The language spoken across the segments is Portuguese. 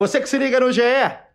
Você que se liga no GE,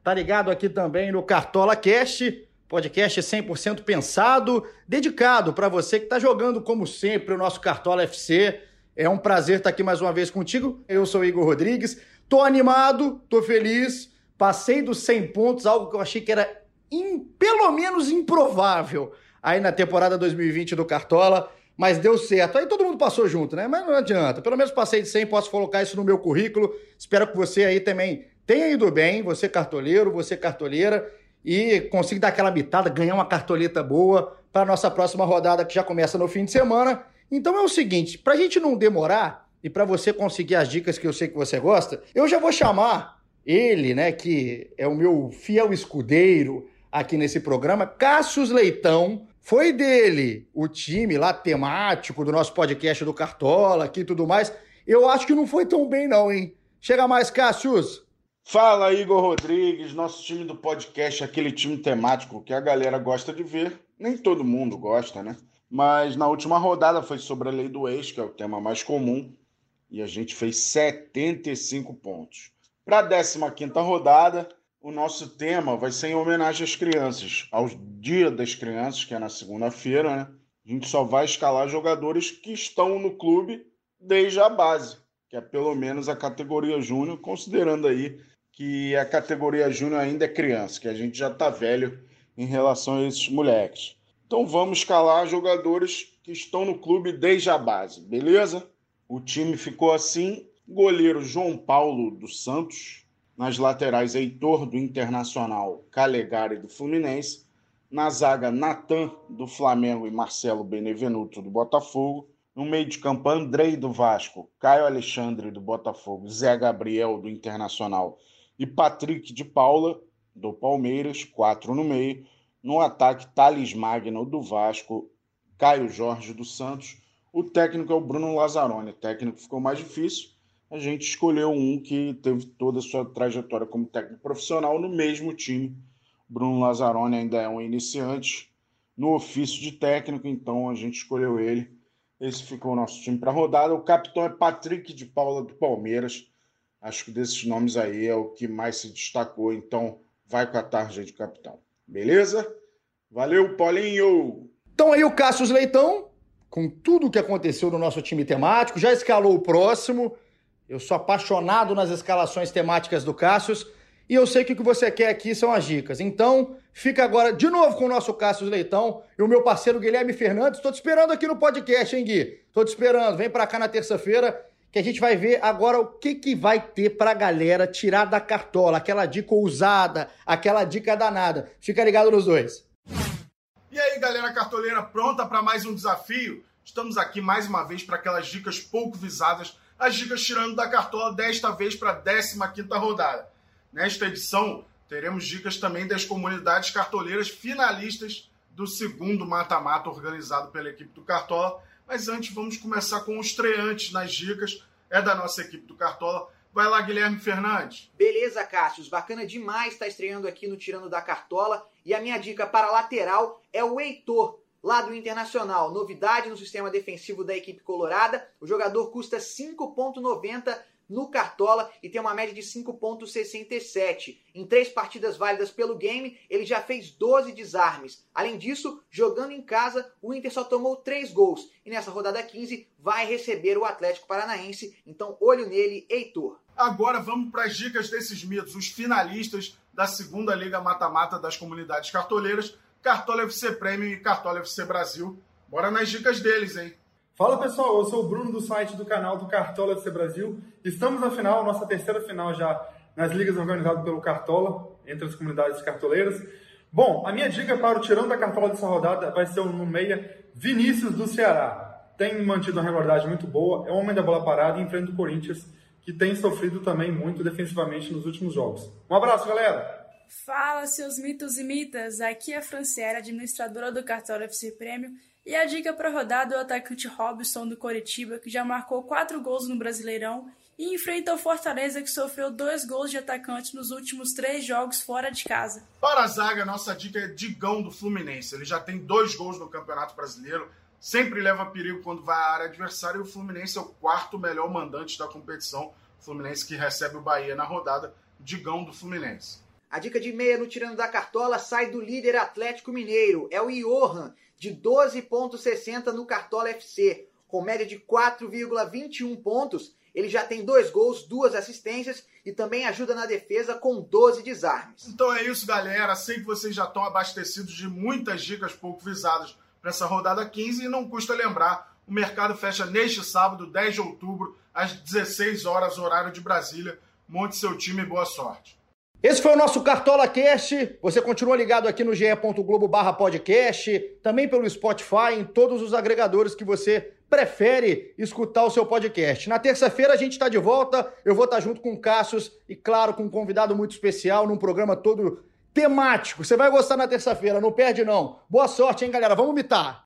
tá ligado aqui também no Cartola Cast, podcast 100% pensado, dedicado para você que tá jogando como sempre o nosso Cartola FC. É um prazer estar aqui mais uma vez contigo. Eu sou Igor Rodrigues. Tô animado, tô feliz. Passei dos 100 pontos, algo que eu achei que era in, pelo menos improvável aí na temporada 2020 do Cartola, mas deu certo. Aí todo mundo passou junto, né? Mas não adianta. Pelo menos passei de 100, posso colocar isso no meu currículo. Espero que você aí também tenha ido bem, você cartoleiro, você cartoleira, e consiga dar aquela bitada, ganhar uma cartoleta boa para a nossa próxima rodada que já começa no fim de semana. Então é o seguinte, para a gente não demorar e para você conseguir as dicas que eu sei que você gosta, eu já vou chamar ele, né, que é o meu fiel escudeiro aqui nesse programa, Cassius Leitão. Foi dele o time lá temático do nosso podcast do Cartola aqui e tudo mais. Eu acho que não foi tão bem não, hein? Chega mais, Cassius. Fala, Igor Rodrigues, nosso time do podcast, aquele time temático que a galera gosta de ver. Nem todo mundo gosta, né? Mas na última rodada foi sobre a lei do ex, que é o tema mais comum, e a gente fez 75 pontos. Para a 15 rodada, o nosso tema vai ser em homenagem às crianças, ao Dia das Crianças, que é na segunda-feira, né? A gente só vai escalar jogadores que estão no clube desde a base, que é pelo menos a categoria júnior, considerando aí que a categoria júnior ainda é criança, que a gente já está velho em relação a esses moleques. Então vamos escalar jogadores que estão no clube desde a base, beleza? O time ficou assim: goleiro João Paulo dos Santos, nas laterais, Heitor, do Internacional, Calegari, do Fluminense. Na zaga, Natan, do Flamengo e Marcelo Benevenuto, do Botafogo. No meio de campo, Andrei, do Vasco, Caio Alexandre, do Botafogo, Zé Gabriel, do Internacional e Patrick de Paula, do Palmeiras, quatro no meio. No ataque, Thales Magno, do Vasco, Caio Jorge, do Santos. O técnico é o Bruno Lazzaroni. O técnico ficou mais difícil, a gente escolheu um que teve toda a sua trajetória como técnico profissional no mesmo time. Bruno Lazzaroni ainda é um iniciante no ofício de técnico, então a gente escolheu ele. Esse ficou o nosso time para a rodada. O capitão é Patrick de Paula do Palmeiras. Acho que desses nomes aí é o que mais se destacou, então vai com a tarja de capitão. Beleza? Valeu, Paulinho! Então aí o Cassius Leitão, com tudo o que aconteceu no nosso time temático, já escalou o próximo. Eu sou apaixonado nas escalações temáticas do Cassius e eu sei que o que você quer aqui são as dicas. Então, fica agora de novo com o nosso Cassius Leitão e o meu parceiro Guilherme Fernandes. Estou te esperando aqui no podcast, hein, Gui? Estou te esperando. Vem para cá na terça-feira que a gente vai ver agora o que, que vai ter para a galera tirar da cartola, aquela dica ousada, aquela dica danada. Fica ligado nos dois. E aí, galera cartoleira, pronta para mais um desafio? Estamos aqui mais uma vez para aquelas dicas pouco visadas as dicas tirando da cartola desta vez para a 15 rodada. Nesta edição, teremos dicas também das comunidades cartoleiras finalistas do segundo mata-mata organizado pela equipe do Cartola. Mas antes, vamos começar com os estreantes nas dicas. É da nossa equipe do Cartola. Vai lá, Guilherme Fernandes. Beleza, Cássio. Bacana demais estar estreando aqui no Tirando da Cartola. E a minha dica para lateral é o Heitor, Lá do Internacional, novidade no sistema defensivo da equipe colorada. O jogador custa 5,90 no Cartola e tem uma média de 5,67. Em três partidas válidas pelo game, ele já fez 12 desarmes. Além disso, jogando em casa, o Inter só tomou 3 gols. E nessa rodada 15 vai receber o Atlético Paranaense. Então, olho nele, Heitor. Agora vamos para as dicas desses mitos, os finalistas da segunda Liga Mata-Mata das comunidades cartoleiras. Cartola FC Premium e Cartola FC Brasil. Bora nas dicas deles, hein? Fala pessoal, eu sou o Bruno do site do canal do Cartola FC Brasil. Estamos na final, nossa terceira final já nas ligas organizadas pelo Cartola, entre as comunidades cartoleiras. Bom, a minha dica para o tirão da Cartola dessa rodada vai ser no meia Vinícius do Ceará. Tem mantido uma regularidade muito boa, é o homem da bola parada e enfrenta o Corinthians, que tem sofrido também muito defensivamente nos últimos jogos. Um abraço, galera! Fala, seus mitos e mitas! Aqui é a Franciela, administradora do Cartola FC Prêmio, e a dica para rodada é o atacante Robson do Coritiba, que já marcou quatro gols no Brasileirão e enfrenta o Fortaleza, que sofreu dois gols de atacante nos últimos três jogos fora de casa. Para a zaga, nossa dica é Digão do Fluminense. Ele já tem dois gols no Campeonato Brasileiro, sempre leva perigo quando vai à área adversária, e o Fluminense é o quarto melhor mandante da competição. Fluminense que recebe o Bahia na rodada Digão do Fluminense. A dica de meia no Tirando da Cartola sai do líder Atlético Mineiro. É o Johan, de 12,60 no Cartola FC. Com média de 4,21 pontos, ele já tem dois gols, duas assistências e também ajuda na defesa com 12 desarmes. Então é isso, galera. Sei que vocês já estão abastecidos de muitas dicas pouco visadas para essa rodada 15 e não custa lembrar, o mercado fecha neste sábado, 10 de outubro, às 16 horas, horário de Brasília. Monte seu time e boa sorte. Esse foi o nosso Cartola Cast. Você continua ligado aqui no ge.globo barra podcast, também pelo Spotify, em todos os agregadores que você prefere escutar o seu podcast. Na terça-feira a gente está de volta. Eu vou estar tá junto com o Cassius e, claro, com um convidado muito especial num programa todo temático. Você vai gostar na terça-feira, não perde não. Boa sorte, hein, galera? Vamos mitar.